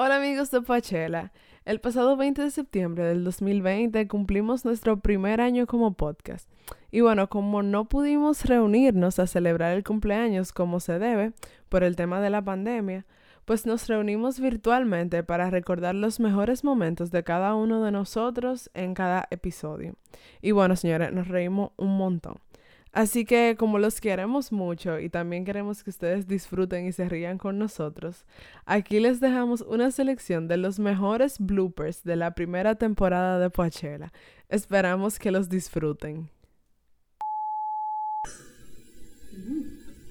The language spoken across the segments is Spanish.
Hola amigos de Pachela. El pasado 20 de septiembre del 2020 cumplimos nuestro primer año como podcast. Y bueno, como no pudimos reunirnos a celebrar el cumpleaños como se debe por el tema de la pandemia, pues nos reunimos virtualmente para recordar los mejores momentos de cada uno de nosotros en cada episodio. Y bueno, señores, nos reímos un montón. Así que como los queremos mucho y también queremos que ustedes disfruten y se rían con nosotros, aquí les dejamos una selección de los mejores bloopers de la primera temporada de Poachella. Esperamos que los disfruten.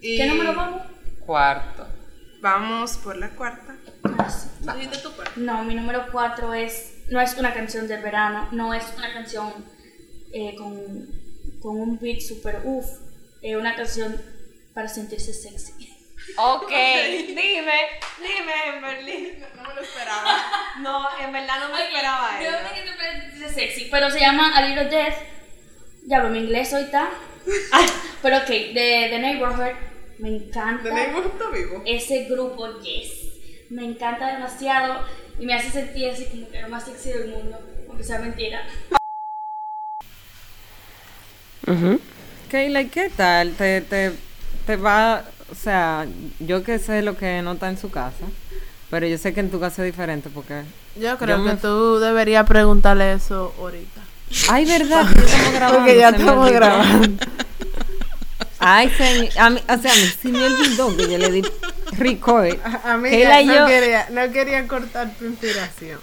¿Qué número vamos? Cuarto. Vamos por la cuarta. No, mi número 4 es, no es una canción del verano, no es una canción eh, con, con un beat super uff, es una canción para sentirse sexy. Ok, dime, dime, en Berlín. No me lo esperaba. No, en verdad no me esperaba Yo eso. no sé que sentirse sexy, pero se llama A Little Death. Ya lo mi inglés hoy está. pero ok, de The Neighborhood, me encanta. ¿Tenemos está vivo? ese grupo, yes. Me encanta demasiado y me hace sentir así como que lo más sexy del mundo, aunque sea mentira. Keila, ¿y qué tal? Te, te, te va, o sea, yo que sé lo que nota en su casa, pero yo sé que en tu casa es diferente porque... Yo creo Yo que me- tú deberías preguntarle eso ahorita. Ay, verdad, estamos grabando. Porque ya estamos grabando. Ay, se, a mí, o sea, a mí sí me olvidó que yo le di record. Amiga, Keila y no, yo- quería, no quería cortar tu inspiración.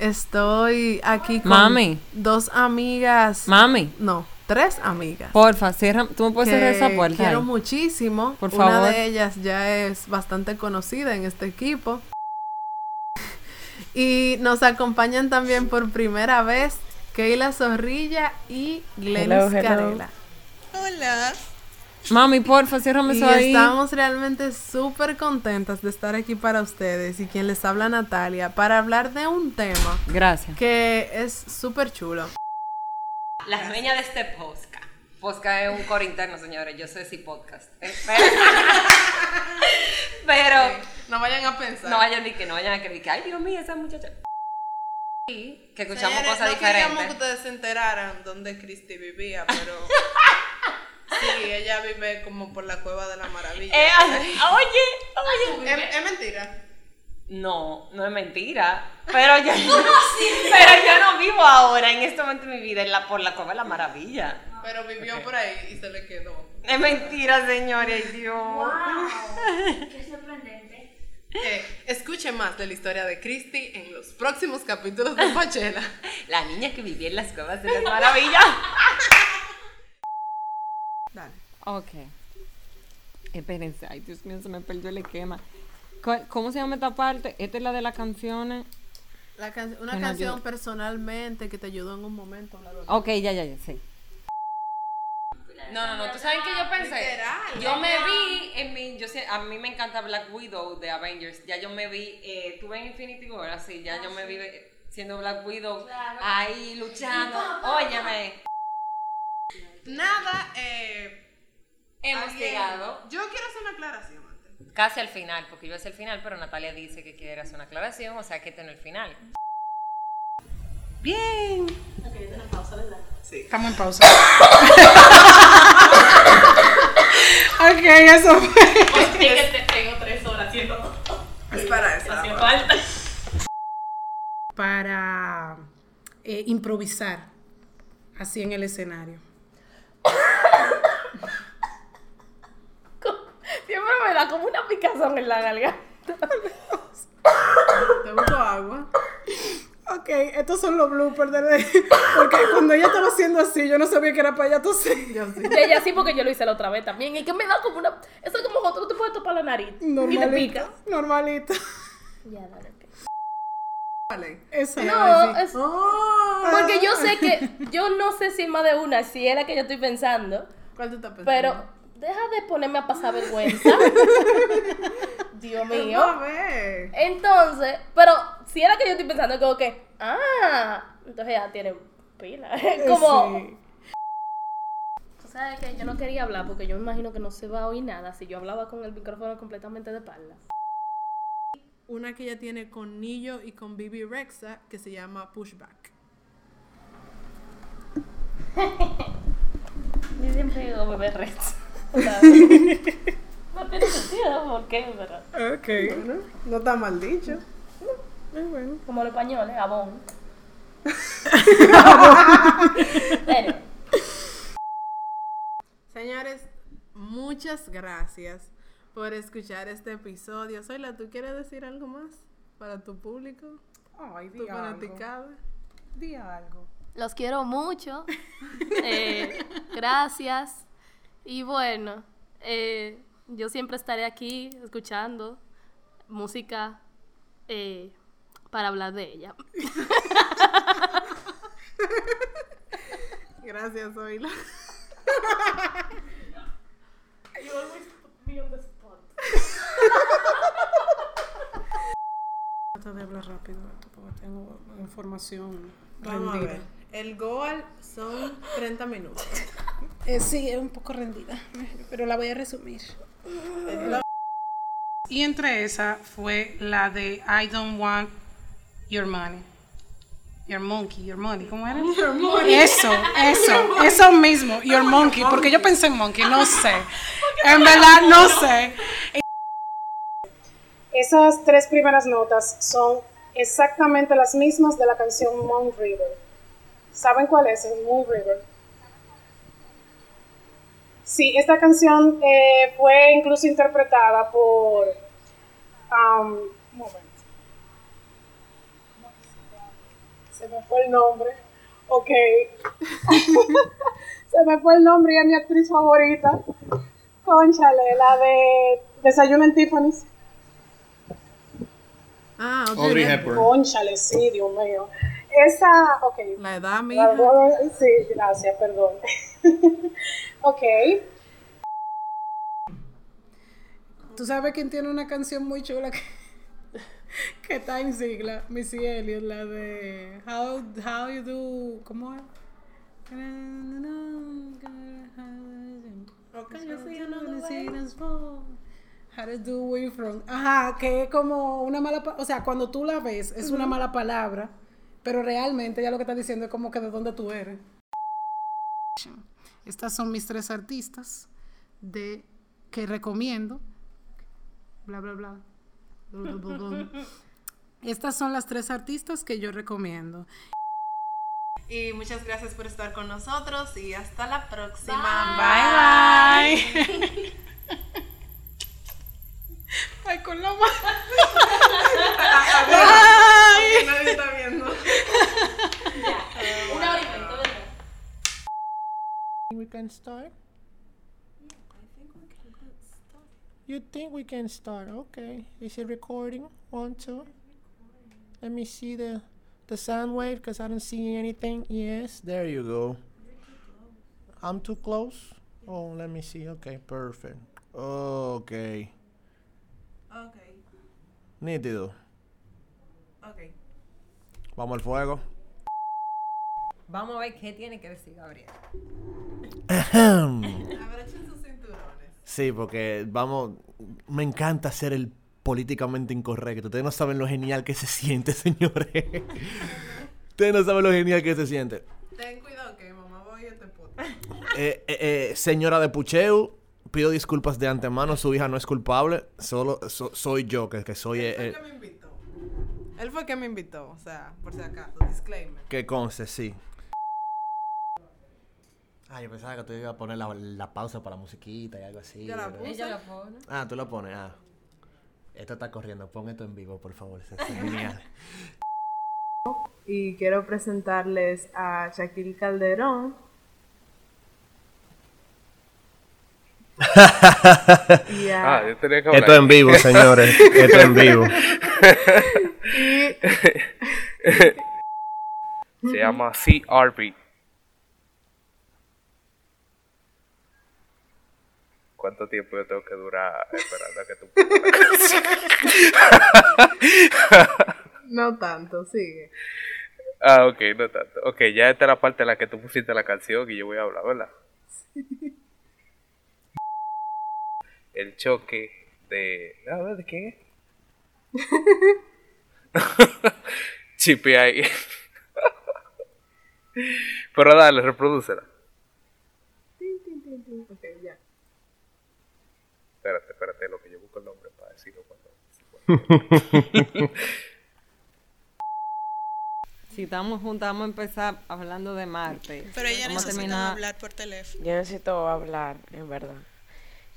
Estoy aquí con Mami. dos amigas. Mami, no, tres amigas. porfa, cierra, tú me puedes cerrar esa puerta. quiero ahí? muchísimo. Por Una favor. de ellas ya es bastante conocida en este equipo. Y nos acompañan también por primera vez Keila Zorrilla y Glenis. Carela. Hola. Mami, porfa, ciérrame eso ahí. estamos realmente súper contentas de estar aquí para ustedes y quien les habla Natalia para hablar de un tema Gracias. que es súper chulo. La dueña de este podcast. Podcast es un coro interno, señores. Yo sé si podcast. Eh, Pero, pero No vayan a pensar. no vayan ni que no vayan a creer que, ay, Dios mío, esa muchacha. Sí, que escuchamos Señores, cosas no queríamos que diferentes. ustedes se enteraran dónde Christy vivía, pero... sí, ella vive como por la Cueva de la Maravilla. Eh, oye, oye. ¿Es, es mentira? No, no es mentira. Pero yo, pero yo no vivo ahora, en este momento de mi vida, en la, por la Cueva de la Maravilla. Pero vivió por ahí y se le quedó. Es mentira, señores, Dios. ¡Wow! ¡Qué sorprendente! Eh, escuche más de la historia de Christy en los próximos capítulos de Pachela. La niña que vivía en las cuevas de las maravillas. Ok. Espérense, ay Dios mío, se me perdió el esquema. ¿Cuál- ¿Cómo se llama esta parte? Esta es la de las canciones. La can- una Bueno, canción yo- personalmente que te ayudó en un momento. bla, bla, bla. Ok, ya, ya, ya, sí. No, no, no, ¿tú sabes qué yo pensé? Literal. Yo me vi en mi, yo sé, a mí me encanta Black Widow de Avengers, ya yo me vi, eh, tuve en Infinity War, así, ya yo me vi eh, siendo Black Widow, Claro. ahí luchando, óyeme, Nada, eh, hemos alguien- llegado Yo quiero hacer una aclaración antes. casi al final, porque yo hacia el final, pero Natalia dice que quiere hacer una aclaración, o sea que este no es el final. Bien. Sí. Estamos en pausa. ok, eso fue. Es que te tengo tres horas haciendo, Es para eso. ahora. falta. Para eh, improvisar así en el escenario. Siempre me da como una picazón en la garganta. Te busco agua. Ok, estos son los bloopers de Porque cuando ella estaba haciendo así, yo no sabía que era para ella toser. Yo sí. De ella sí, porque yo lo hice la otra vez también. Y que me da como una. Eso es como cuando tú te puedes topar la nariz. Y te pica. Normalito. Ya, dale, ok. Vale. Eso. No, es. Oh. Porque yo sé que. Yo no sé si más de una, si es la que yo estoy pensando. ¿Cuál tú estás pensando? Pero deja de ponerme a pasar vergüenza. Dios mío. A ver. Entonces, pero si era que yo estoy pensando, como que, ah, entonces ya tiene pila. como, Sí. tú sabes que yo no quería hablar porque yo me imagino que no se va a oír nada si yo hablaba con el micrófono completamente de espalda. una que ella tiene con Nillo y con Bibi Rexa que se llama Pushback. Yo siempre digo bebé No tiene sentido, ¿por qué? Pero, Ok. Bueno, no está mal dicho. Eh, bueno. como los españoles, abón. Pero, Señores, muchas gracias por escuchar este episodio. Soyla, ¿tú quieres decir algo más para tu público? Ay, Tu di algo. fanaticada. Di algo. Los quiero mucho. Eh, gracias. Y bueno, eh, yo siempre estaré aquí escuchando música eh, para hablar de ella. Gracias, Zoila. Trata de hablar rápido porque tengo información Vamos a ver. El Goal son 30 minutos. Eh, sí, es un poco rendida, pero la voy a resumir. Y entre esa fue la de I don't want your money. Your monkey, your money, ¿cómo era? Eso, eso, eso mismo, your monkey, porque yo pensé en monkey, no sé. En verdad, no sé. Esas tres primeras notas son exactamente las mismas de la canción Moon River. ¿Saben cuál es el Moon River? Sí, esta canción eh, fue incluso interpretada por... um, un momento. Se me fue el nombre. Ok. Se me fue el nombre y es mi actriz favorita. Conchale, la de Desayuno en Tiffany's. Ah, ok. Audrey Hepburn. Conchale, sí, Dios mío. Esa, ok. La edad, mi La hija. voy a- Sí, gracias, perdón. ok. Tú sabes quién tiene una canción muy chula que, que está en sigla, Missy Elliott, la de How, how You Do, ¿cómo es? How to do we from. Ajá, que es como una mala, o sea, cuando tú la ves es una mala palabra, pero realmente ya lo que está diciendo es como que de dónde tú eres. Estas son mis tres artistas de que recomiendo. Bla bla bla. Bla, bla, bla, bla. Estas son las tres artistas que yo recomiendo. Y muchas gracias por estar con nosotros y hasta la próxima. Bye bye. Ay, con la mano. We can start? You think we can start? Okay. Is it recording? One, two. Let me see the the sound wave because I don't see anything. Yes, there you go. I'm too close. Oh, let me see. Okay, perfect. Okay. Ok, Nítido. ok. Vamos al fuego. Vamos a ver qué tiene que decir Gabriel. Abrochen sus cinturones. Sí, porque vamos, me encanta ser el políticamente incorrecto. Ustedes no saben lo genial que se siente, señores. Ustedes no saben lo genial que se siente. Ten cuidado que mamá va a este podcast. Eh, eh, eh, señora de Pucheu, pido disculpas de antemano. Su hija no es culpable. Solo so- soy yo que, que soy Él fue el que me invitó. Él fue el que me invitó, o sea, por si acaso, disclaimer. que conste, sí. Ah, yo pensaba que tú ibas a poner la, la pausa para la musiquita y algo así. Yo la puse. Ella la pone. Ah, tú la pones. Ah. Esto está corriendo. Pon esto en vivo, por favor. Eso es genial. Y quiero presentarles a Shaquille Calderón. y a- Ah, yo tenía que Esto hablar. en vivo, señores. Esto en vivo. Se llama CRB. ¿Cuánto tiempo yo tengo que durar esperando a que tú No tanto, sigue. Ah, ok, no tanto. Ok, ya esta es la parte en la que tú pusiste la canción y yo voy a hablar, ¿verdad? El choque de... A ver, ¿de es? Chipe ahí. Pero dale, reprodúcela. Ok, ya. Espérate, espérate, lo que yo busco el nombre para decirlo cuando. Si estamos juntas, vamos a empezar hablando de Marte. Pero ella necesita terminar- hablar por teléfono. Yo necesito hablar, en verdad.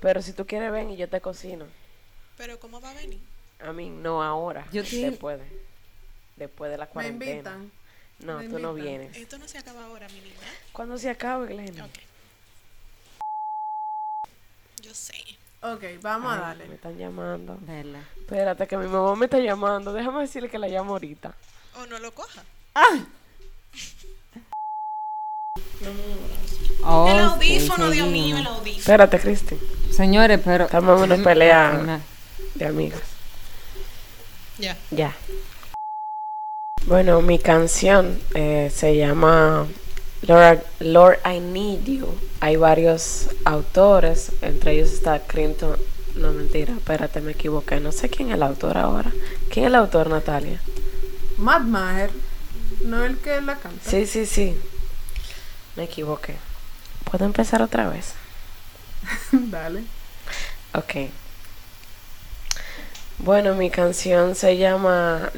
Pero si tú quieres, ven y yo te cocino. Pero ¿cómo va a venir? A mí, no ahora. Yo te- Después de, después de la Me cuarentena. invitan. No, Me tú no vienes. Esto no se acaba ahora, mi niña. Cuando se acabe, Glenn? Ok. Yo sé. Ok, vamos a darle. Me están llamando. Verla. Espérate, que mi mamá me está llamando. Déjame decirle que la llamo ahorita. O no lo coja. Oh, el sí, audífono, Dios seguimos. mío, el audífono. Espérate, Cristi. Señores, pero. Estamos en una pelea Una- de amigas. Ya. Ya. Bueno, mi canción eh, se llama Lord, Lord I Need You. Hay varios autores, entre ellos está Clinton. No, mentira, espérate, me equivoqué. No sé quién es el autor ahora. ¿Quién es el autor, Natalia? Matt Maher. No el que la canta. Sí, sí, sí. Me equivoqué. ¿Puedo empezar otra vez? Dale. Ok. Bueno, mi canción se llama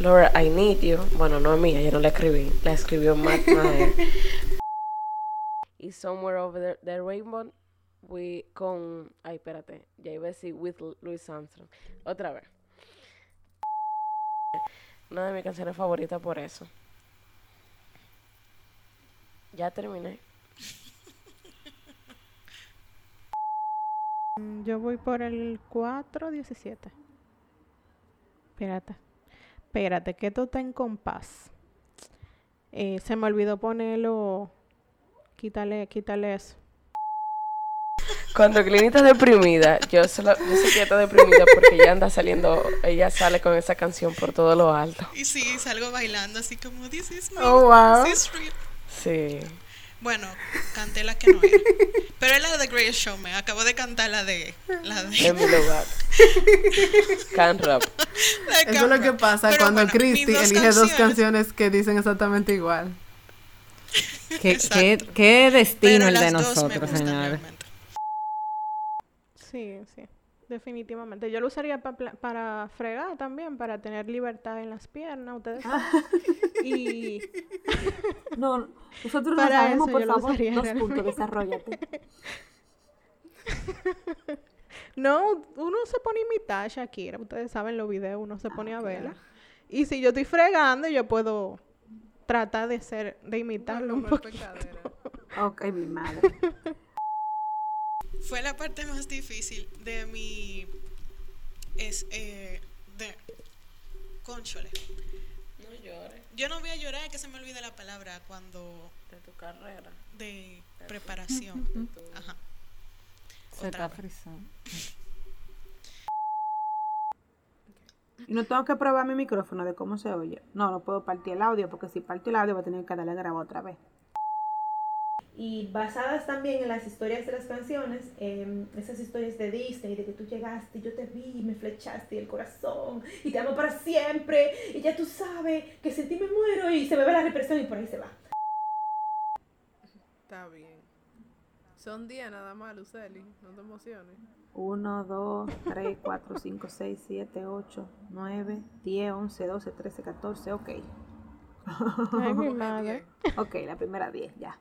Lord I Need You. Bueno, no es mía, yo no la escribí. La escribió Matt Maher. y Somewhere Over the, the Rainbow we, con... Ay, espérate. Ya iba a decir with Louis Armstrong. Otra vez. Una de mis canciones favoritas por eso. Ya terminé. Yo voy por el 417. Espérate. Espérate, que esto está en compás. Eh, se me olvidó ponerlo. Quítale, quítale eso. Cuando Glyn está deprimida, yo, solo, yo sé que ella está deprimida porque ella anda saliendo, ella sale con esa canción por todo lo alto. Y sí, salgo bailando así como, this is me. Oh, wow. This is real. Sí. Bueno, canté la que no era. Pero es la de Greatest Showman. Acabo de cantar la de... La de... Demi Lovato. Can rap. la de Eso es lo que pasa Pero cuando bueno, Christy mis dos elige dos canciones- que dicen exactamente igual. ¿Qué, qué, qué destino Pero el de nosotros, señores? realmente. Sí, sí. Definitivamente. Yo lo usaría pa- pla- para fregar también, para tener libertad en las piernas, ustedes saben. y No, nosotros no sabemos, eso por favor. Dos puntos, desarrollate. No, uno se pone a imitar a Shakira. Ustedes saben los videos, uno se pone a verla. Y si yo estoy fregando, yo puedo tratar de ser, de imitarlo un poquito. Ok, mi madre. Fue la parte más difícil de mi... Es, eh, de... Conchole. No llores. Yo no voy a llorar, es que se me olvida la palabra cuando... De tu carrera. De preparación. Ajá. Se Otra está vez. frizando. Y no tengo que probar mi micrófono de cómo se oye. No, no puedo partir el audio porque si parto el audio voy a tener que darle a grabar otra vez. Y basadas también en las historias de las canciones, em, esas historias de Disney, de que tú llegaste, yo te vi, me flechaste el corazón, y te amo para siempre, y ya tú sabes que sin ti me muero, y se me ve la represión y por ahí se va. Está bien. Son 10 nada más, Luceli. No te emociones. 1, 2, 3, 4, 5, 6, 7, 8, 9, 10, 11, 12, 13, 14, ok. Ay, mi madre. Ok, la primera 10, ya.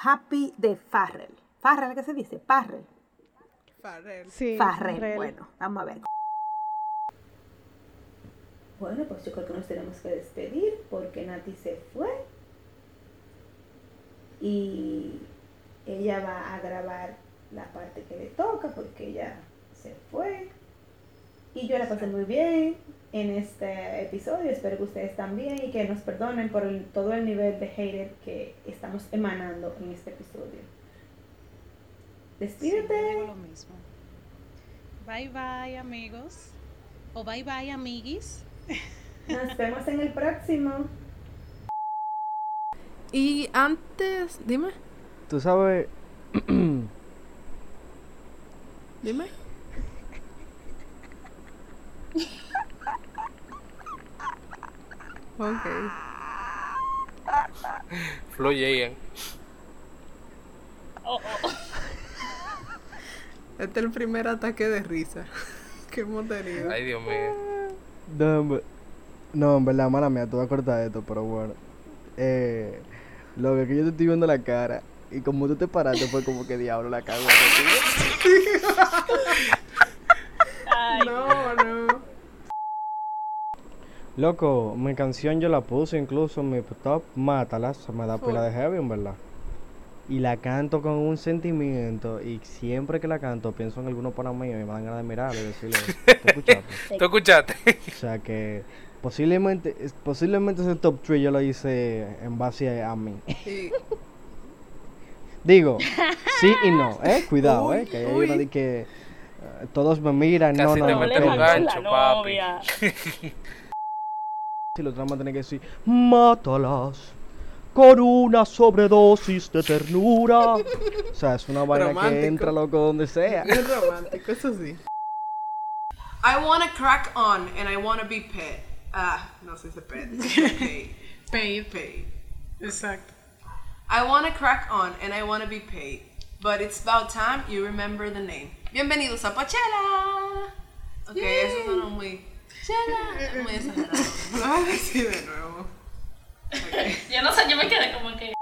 Happy de Farrell. Farrell, ¿qué se dice? Farrell. Farrell. Sí, Farrell. Farrell. Bueno, vamos a ver. Bueno, pues yo creo que nos tenemos que despedir porque Nati se fue. Y ella va a grabar la parte que le toca porque ella se fue. Y yo la pasé muy bien en este episodio. Espero que ustedes también y que nos perdonen por el- todo el nivel de hater que estamos emanando en este episodio. Despídete. Digo lo mismo. Bye bye amigos. O bye bye amiguis. Nos vemos en el próximo. Y antes, dime, Tú sabes. dime. Ok. Flo Jayan. Este es el primer ataque de risa que hemos tenido. Ay, Dios mío. No, no, en verdad, mala mía, tú vas a cortar esto, pero bueno. Eh, lo que yo te estoy viendo la cara. Y como tú te paraste, fue como que diablo la cago. No, no. Loco, mi canción yo la puse incluso en mi top Mátala, se me da Full. pila de heavy, en verdad. Y la canto con un sentimiento y siempre que la canto pienso en alguno para mí y me dan ganas de mirarlo y decirle, ¿te escuchaste? ¿Tú escuchaste? O sea que posiblemente, es- posiblemente ese top 3 yo lo hice en base a, mí. Sí. Digo, sí y no, ¿eh? Cuidado, ¿eh? Uy, Que hay uy. uno de que eh, todos me miran, no, Casi no, te no. meten un espérate. gancho, papi. Si los tramos tienen que decir, mátalas con una sobredosis de ternura. o sea, es una vaina Romántico. que entra loco donde sea. Es romántico, eso sí. I wanna crack on and I wanna be paid. Ah, no sé si paid. Paid. Paid. Paid. Exacto. I wanna crack on and I wanna be paid. But it's about time you remember the name. Bienvenidos a Pachela. Ok, eso sonó muy. Chela. Muy exagerado. Lo voy a decir de nuevo. Yo no sé, yo me quedé como que.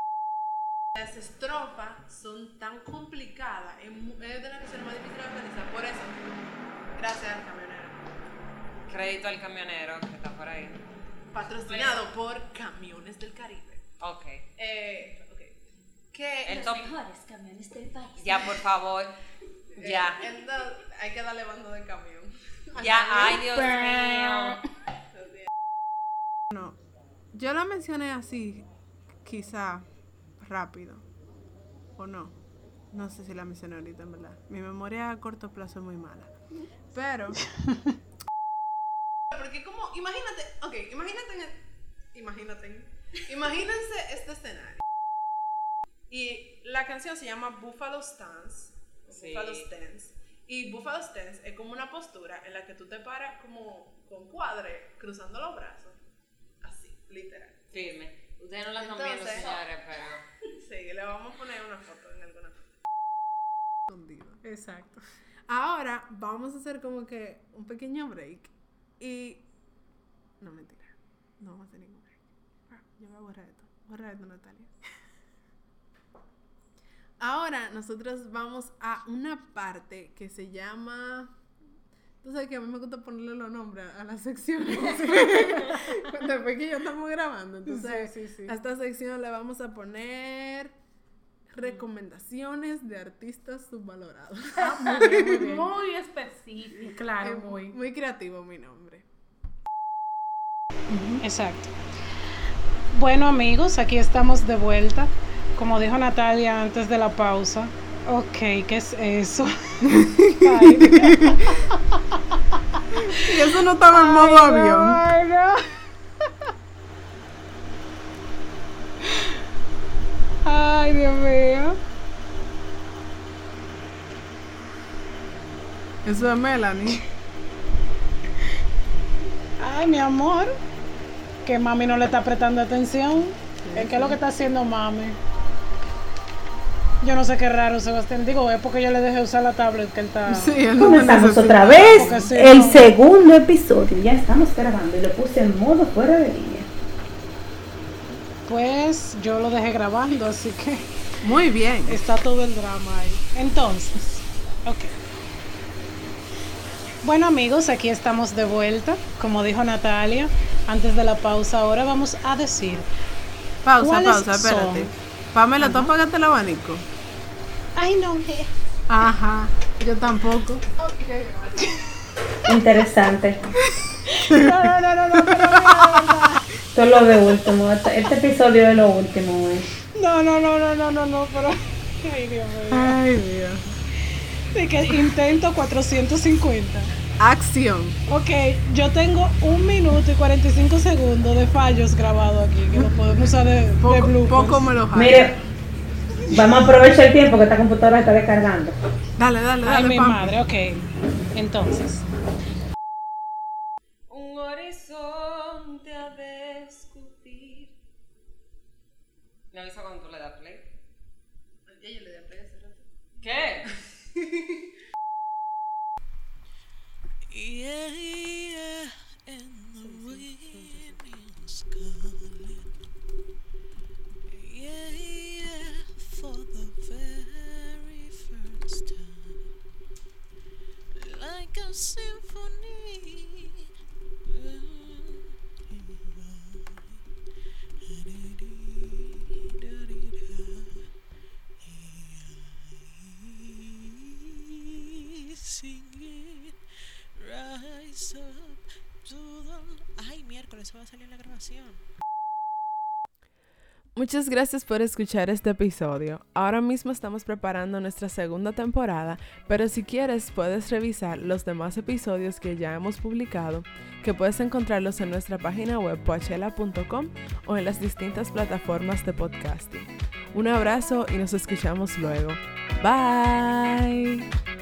Las estrofas son tan complicadas, es de las canciones más difíciles de organizar. Por eso, gracias al camionero. Crédito al camionero que está por ahí. Patrocinado por Camiones del Caribe. Ok. Eh, ok. Que El Los top. mejores camiones del país. Ya, por favor. Ya. Eh, entonces, hay que darle bando de camión. Ya, ay, Dios mío. No, yo la mencioné así, quizá rápido. O no. No sé si la mencioné ahorita, en verdad. Mi memoria a corto plazo es muy mala. Pero. Porque como, imagínate, ok, imagínate, en el- imagínate, imagínense este escenario. Y la canción se llama Buffalo Stance. Sí. Buffalo Stance. Y Buffalo Stance es como una postura en la que tú te paras como con cuadre, cruzando los brazos. Así, literal. Firme. Ustedes no la están viendo, señores, pero. Sí, le vamos a poner una foto en alguna. Exacto. Ahora vamos a hacer como que un pequeño break y. No, mentira. No vamos a hacer ningún break. Ah, yo voy a borrar esto. Borra esto, Natalia. Ahora nosotros vamos a una parte que se llama. Tú sabes que a mí me gusta ponerle los nombres a las secciones. Después que ya estamos grabando. Entonces, Sí, sí, sí. a esta sección le vamos a poner recomendaciones de artistas subvalorados. muy bien, muy bien. Muy específico. Claro, Es muy. Muy creativo mi nombre. Exacto. Bueno amigos, aquí estamos de vuelta. Como dijo Natalia antes de la pausa. Ok, ¿qué es eso? Ay, Dios. Y eso no estaba en modo Ay, avión. ay, no. Ay, Dios mío. Eso es Melanie. Ay, mi amor. Que mami no le está prestando atención. ¿Qué es lo que está haciendo mami? Yo no sé qué raro, Sebastián. Digo, es porque yo le dejé usar la tablet que él está. Sí, él Comenzamos otra vez sí, el no. segundo episodio. Ya estamos grabando y lo puse en modo fuera de línea. Pues yo lo dejé grabando, así que Muy bien. está todo el drama ahí. Entonces, ok. Bueno amigos, aquí estamos de vuelta. Como dijo Natalia, antes de la pausa, ahora vamos a decir. Pausa, ¿cuáles pausa, espérate. son? Pamela, ¿tú apagaste el abanico? Ay, no. Ajá, yo tampoco. Interesante. No, no, no, no, no, pero mira, Esto es lo de último. Este, este episodio es lo último. eh. no, no, no, no, no, no, no, pero. Ay, Dios mío. Ay, Dios. De que intento 450. Acción. Ok, yo tengo un minuto y 45 segundos de fallos grabados aquí, que lo podemos usar de, de Poco, bloopers. poco me lo jalo. Mire, Vamos a aprovechar el tiempo que esta computadora está descargando. Dale, dale, dale. Ay, mi madre, ok. Entonces. Un horizonte a descubrir. Me avisa cuando tú le das play. Ya yo le doy Ay, miércoles, va a salir la grabación. Muchas gracias por escuchar este episodio. Ahora mismo estamos preparando nuestra segunda temporada, pero si quieres puedes revisar los demás episodios que ya hemos publicado, que puedes encontrarlos en nuestra página web poachela.com o en las distintas plataformas de podcasting. Un abrazo y nos escuchamos luego. Bye.